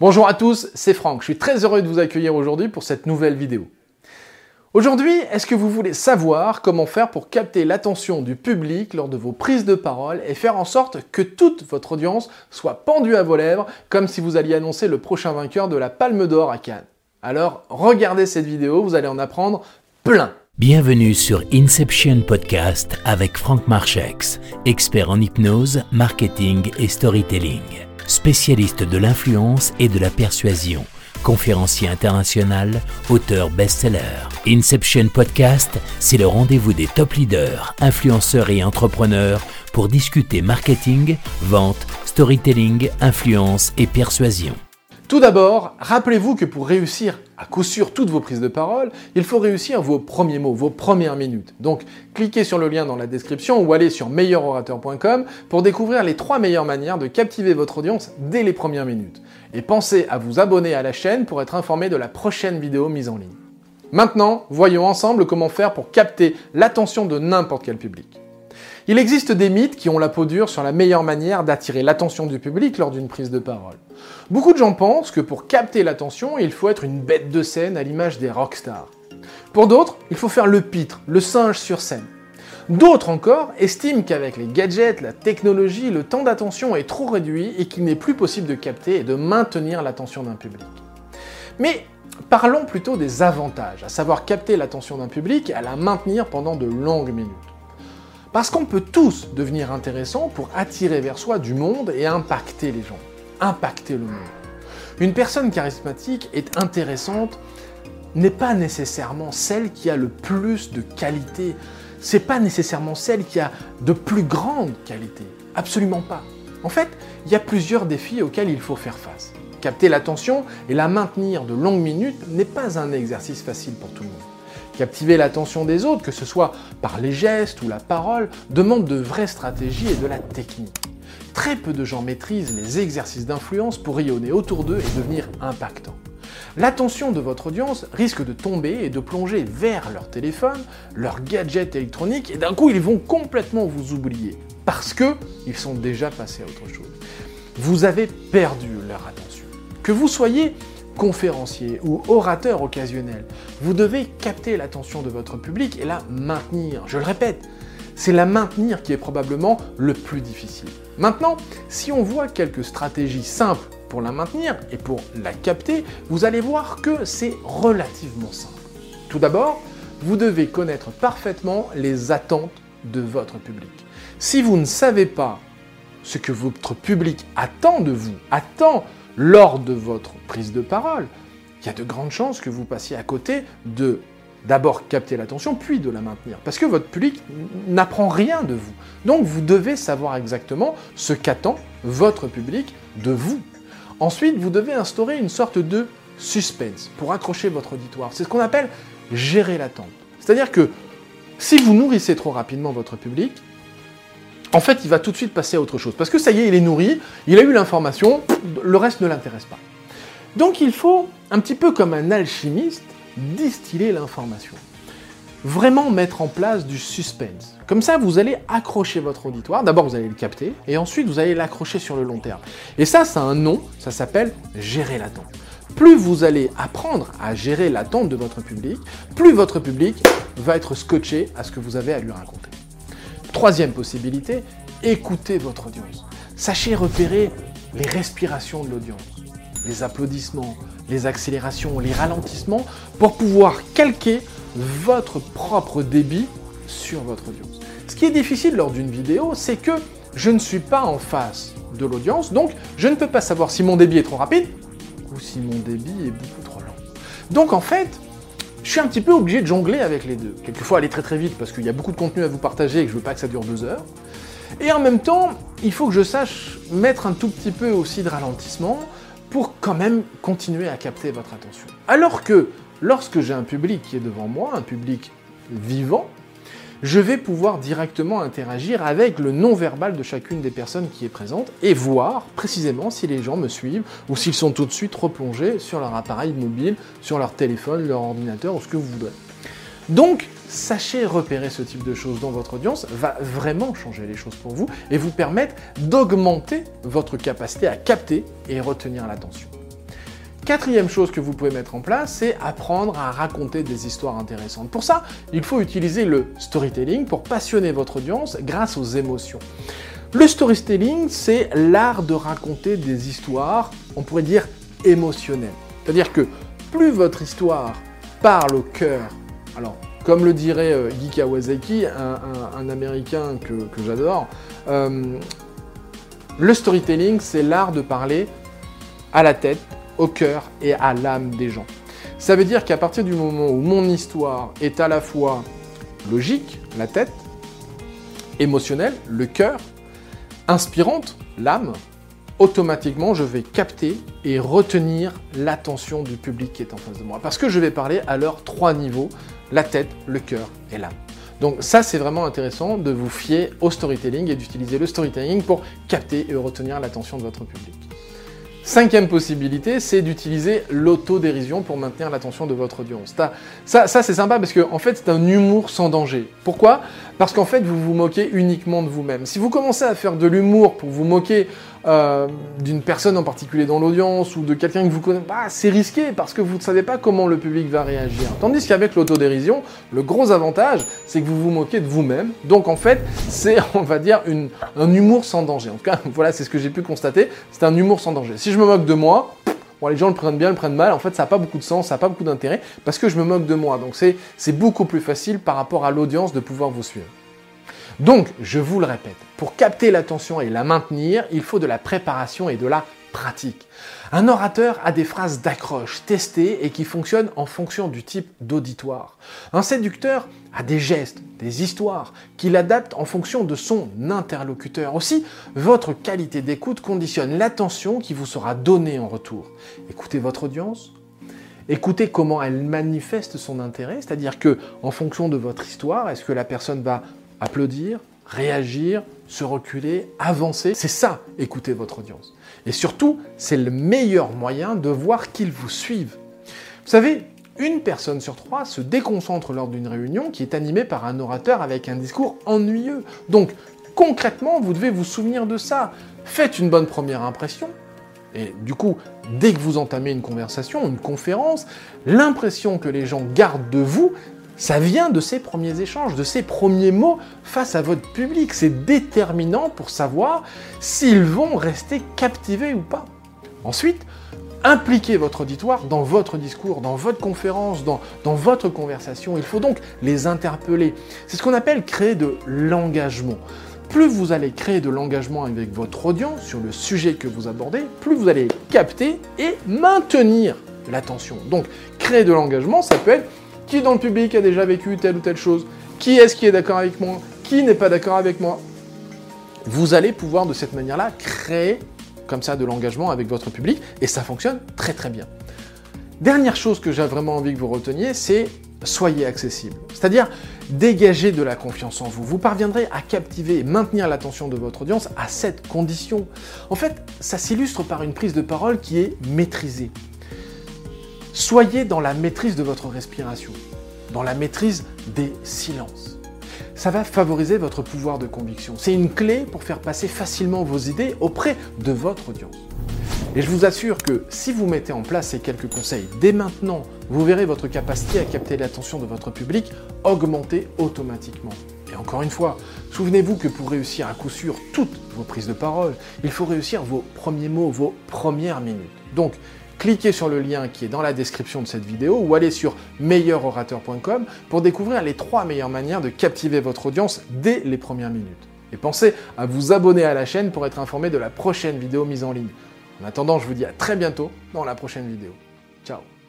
Bonjour à tous, c'est Franck. Je suis très heureux de vous accueillir aujourd'hui pour cette nouvelle vidéo. Aujourd'hui, est-ce que vous voulez savoir comment faire pour capter l'attention du public lors de vos prises de parole et faire en sorte que toute votre audience soit pendue à vos lèvres comme si vous alliez annoncer le prochain vainqueur de la Palme d'Or à Cannes? Alors, regardez cette vidéo, vous allez en apprendre plein. Bienvenue sur Inception Podcast avec Franck Marchex, expert en hypnose, marketing et storytelling spécialiste de l'influence et de la persuasion, conférencier international, auteur best-seller. Inception Podcast, c'est le rendez-vous des top leaders, influenceurs et entrepreneurs pour discuter marketing, vente, storytelling, influence et persuasion. Tout d'abord, rappelez-vous que pour réussir à coup sûr toutes vos prises de parole, il faut réussir vos premiers mots, vos premières minutes. Donc, cliquez sur le lien dans la description ou allez sur meilleurorateur.com pour découvrir les trois meilleures manières de captiver votre audience dès les premières minutes. Et pensez à vous abonner à la chaîne pour être informé de la prochaine vidéo mise en ligne. Maintenant, voyons ensemble comment faire pour capter l'attention de n'importe quel public. Il existe des mythes qui ont la peau dure sur la meilleure manière d'attirer l'attention du public lors d'une prise de parole. Beaucoup de gens pensent que pour capter l'attention, il faut être une bête de scène à l'image des rockstars. Pour d'autres, il faut faire le pitre, le singe sur scène. D'autres encore estiment qu'avec les gadgets, la technologie, le temps d'attention est trop réduit et qu'il n'est plus possible de capter et de maintenir l'attention d'un public. Mais parlons plutôt des avantages, à savoir capter l'attention d'un public et à la maintenir pendant de longues minutes. Parce qu'on peut tous devenir intéressants pour attirer vers soi du monde et impacter les gens, impacter le monde. Une personne charismatique est intéressante n'est pas nécessairement celle qui a le plus de qualité. C'est pas nécessairement celle qui a de plus grandes qualités. Absolument pas. En fait, il y a plusieurs défis auxquels il faut faire face. Capter l'attention et la maintenir de longues minutes n'est pas un exercice facile pour tout le monde. Captiver l'attention des autres, que ce soit par les gestes ou la parole, demande de vraies stratégies et de la technique. Très peu de gens maîtrisent les exercices d'influence pour rayonner autour d'eux et devenir impactants. L'attention de votre audience risque de tomber et de plonger vers leur téléphone, leur gadget électronique, et d'un coup ils vont complètement vous oublier, parce que ils sont déjà passés à autre chose. Vous avez perdu leur attention. Que vous soyez conférencier ou orateur occasionnel, vous devez capter l'attention de votre public et la maintenir. Je le répète, c'est la maintenir qui est probablement le plus difficile. Maintenant, si on voit quelques stratégies simples pour la maintenir et pour la capter, vous allez voir que c'est relativement simple. Tout d'abord, vous devez connaître parfaitement les attentes de votre public. Si vous ne savez pas ce que votre public attend de vous, attend lors de votre prise de parole, il y a de grandes chances que vous passiez à côté de d'abord capter l'attention, puis de la maintenir. Parce que votre public n'apprend rien de vous. Donc vous devez savoir exactement ce qu'attend votre public de vous. Ensuite, vous devez instaurer une sorte de suspense pour accrocher votre auditoire. C'est ce qu'on appelle gérer l'attente. C'est-à-dire que si vous nourrissez trop rapidement votre public, en fait, il va tout de suite passer à autre chose. Parce que ça y est, il est nourri, il a eu l'information, le reste ne l'intéresse pas. Donc il faut, un petit peu comme un alchimiste, distiller l'information. Vraiment mettre en place du suspense. Comme ça, vous allez accrocher votre auditoire. D'abord, vous allez le capter, et ensuite, vous allez l'accrocher sur le long terme. Et ça, c'est un nom, ça s'appelle gérer l'attente. Plus vous allez apprendre à gérer l'attente de votre public, plus votre public va être scotché à ce que vous avez à lui raconter. Troisième possibilité, écoutez votre audience. Sachez repérer les respirations de l'audience, les applaudissements, les accélérations, les ralentissements, pour pouvoir calquer votre propre débit sur votre audience. Ce qui est difficile lors d'une vidéo, c'est que je ne suis pas en face de l'audience, donc je ne peux pas savoir si mon débit est trop rapide ou si mon débit est beaucoup trop lent. Donc en fait, je suis un petit peu obligé de jongler avec les deux. Quelquefois aller très très vite parce qu'il y a beaucoup de contenu à vous partager et que je veux pas que ça dure deux heures. Et en même temps, il faut que je sache mettre un tout petit peu aussi de ralentissement pour quand même continuer à capter votre attention. Alors que lorsque j'ai un public qui est devant moi, un public vivant, je vais pouvoir directement interagir avec le non-verbal de chacune des personnes qui est présente et voir précisément si les gens me suivent ou s'ils sont tout de suite replongés sur leur appareil mobile, sur leur téléphone, leur ordinateur ou ce que vous voudrez. Donc, sachez repérer ce type de choses dans votre audience va vraiment changer les choses pour vous et vous permettre d'augmenter votre capacité à capter et retenir l'attention. Quatrième chose que vous pouvez mettre en place, c'est apprendre à raconter des histoires intéressantes. Pour ça, il faut utiliser le storytelling pour passionner votre audience grâce aux émotions. Le storytelling, c'est l'art de raconter des histoires, on pourrait dire émotionnelles. C'est-à-dire que plus votre histoire parle au cœur, alors comme le dirait euh, Guy Kawasaki, un, américain que, j'adore, euh, le storytelling, c'est l'art de parler à la tête, au cœur et à l'âme des gens. Ça veut dire qu'à partir du moment où mon histoire est à la fois logique, la tête, émotionnelle, le cœur, inspirante, l'âme, automatiquement je vais capter et retenir l'attention du public qui est en face de moi. Parce que je vais parler à leurs trois niveaux, la tête, le cœur et l'âme. Donc ça c'est vraiment intéressant de vous fier au storytelling et d'utiliser le storytelling pour capter et retenir l'attention de votre public. Cinquième possibilité, c'est d'utiliser l'autodérision pour maintenir l'attention de votre audience. Ça, ça c'est sympa parce que en fait, c'est un humour sans danger. Pourquoi? Parce qu'en fait, vous vous moquez uniquement de vous-même. Si vous commencez à faire de l'humour pour vous moquer euh, d'une personne en particulier dans l'audience ou de quelqu'un que vous connaissez, bah, c'est risqué parce que vous ne savez pas comment le public va réagir. Tandis qu'avec l'autodérision, le gros avantage, c'est que vous vous moquez de vous-même. Donc en fait, c'est, on va dire, un humour sans danger. En tout cas, voilà, c'est ce que j'ai pu constater. C'est un humour sans danger. Si je me moque de moi, Bon, les gens le prennent bien, le prennent mal. En fait, ça n'a pas beaucoup de sens, ça n'a pas beaucoup d'intérêt parce que je me moque de moi. Donc, c'est beaucoup plus facile par rapport à l'audience de pouvoir vous suivre. Donc, je vous le répète, pour capter l'attention et la maintenir, il faut de la préparation et de la pratique. Un orateur a des phrases d'accroche testées et qui fonctionnent en fonction du type d'auditoire. Un séducteur a des gestes, des histoires qu'il adapte en fonction de son interlocuteur. Aussi, votre qualité d'écoute conditionne l'attention qui vous sera donnée en retour. Écoutez votre audience, Écoutez comment elle manifeste son intérêt, c'est-à-dire que en fonction de votre histoire, est-ce que la personne va applaudir, réagir, se reculer, avancer. C'est ça, écouter votre audience. Et surtout, c'est le meilleur moyen de voir qu'ils vous suivent. Vous savez, une personne sur trois se déconcentre lors d'une réunion qui est animée par un orateur avec un discours ennuyeux. Donc, concrètement, vous devez vous souvenir de ça. Faites une bonne première impression. Et du coup, dès que vous entamez une conversation, une conférence, l'impression que les gens gardent de vous, ça vient de ces premiers échanges, de ces premiers mots face à votre public. C'est déterminant pour savoir s'ils vont rester captivés ou pas. Ensuite, impliquez votre auditoire dans votre discours, dans votre conférence, dans, dans votre conversation. Il faut donc les interpeller. C'est ce qu'on appelle créer de l'engagement. Plus vous allez créer de l'engagement avec votre audience sur le sujet que vous abordez, plus vous allez capter et maintenir l'attention. Donc, créer de l'engagement, ça peut être qui dans le public a déjà vécu telle ou telle chose Qui est-ce qui est d'accord avec moi Qui n'est pas d'accord avec moi Vous allez pouvoir de cette manière-là créer comme ça de l'engagement avec votre public et ça fonctionne très très bien. Dernière chose que j'ai vraiment envie que vous reteniez, c'est soyez accessible. C'est-à-dire dégagez de la confiance en vous. Vous parviendrez à captiver et maintenir l'attention de votre audience à cette condition. En fait, ça s'illustre par une prise de parole qui est maîtrisée. Soyez dans la maîtrise de votre respiration, dans la maîtrise des silences. Ça va favoriser votre pouvoir de conviction. C'est une clé pour faire passer facilement vos idées auprès de votre audience. Et je vous assure que si vous mettez en place ces quelques conseils dès maintenant, vous verrez votre capacité à capter l'attention de votre public augmenter automatiquement. Et encore une fois, souvenez-vous que pour réussir à coup sûr toutes vos prises de parole, il faut réussir vos premiers mots, vos premières minutes. Donc, cliquez sur le lien qui est dans la description de cette vidéo ou allez sur meilleurorateur.com pour découvrir les trois meilleures manières de captiver votre audience dès les premières minutes. Et pensez à vous abonner à la chaîne pour être informé de la prochaine vidéo mise en ligne. En attendant, je vous dis à très bientôt dans la prochaine vidéo. Ciao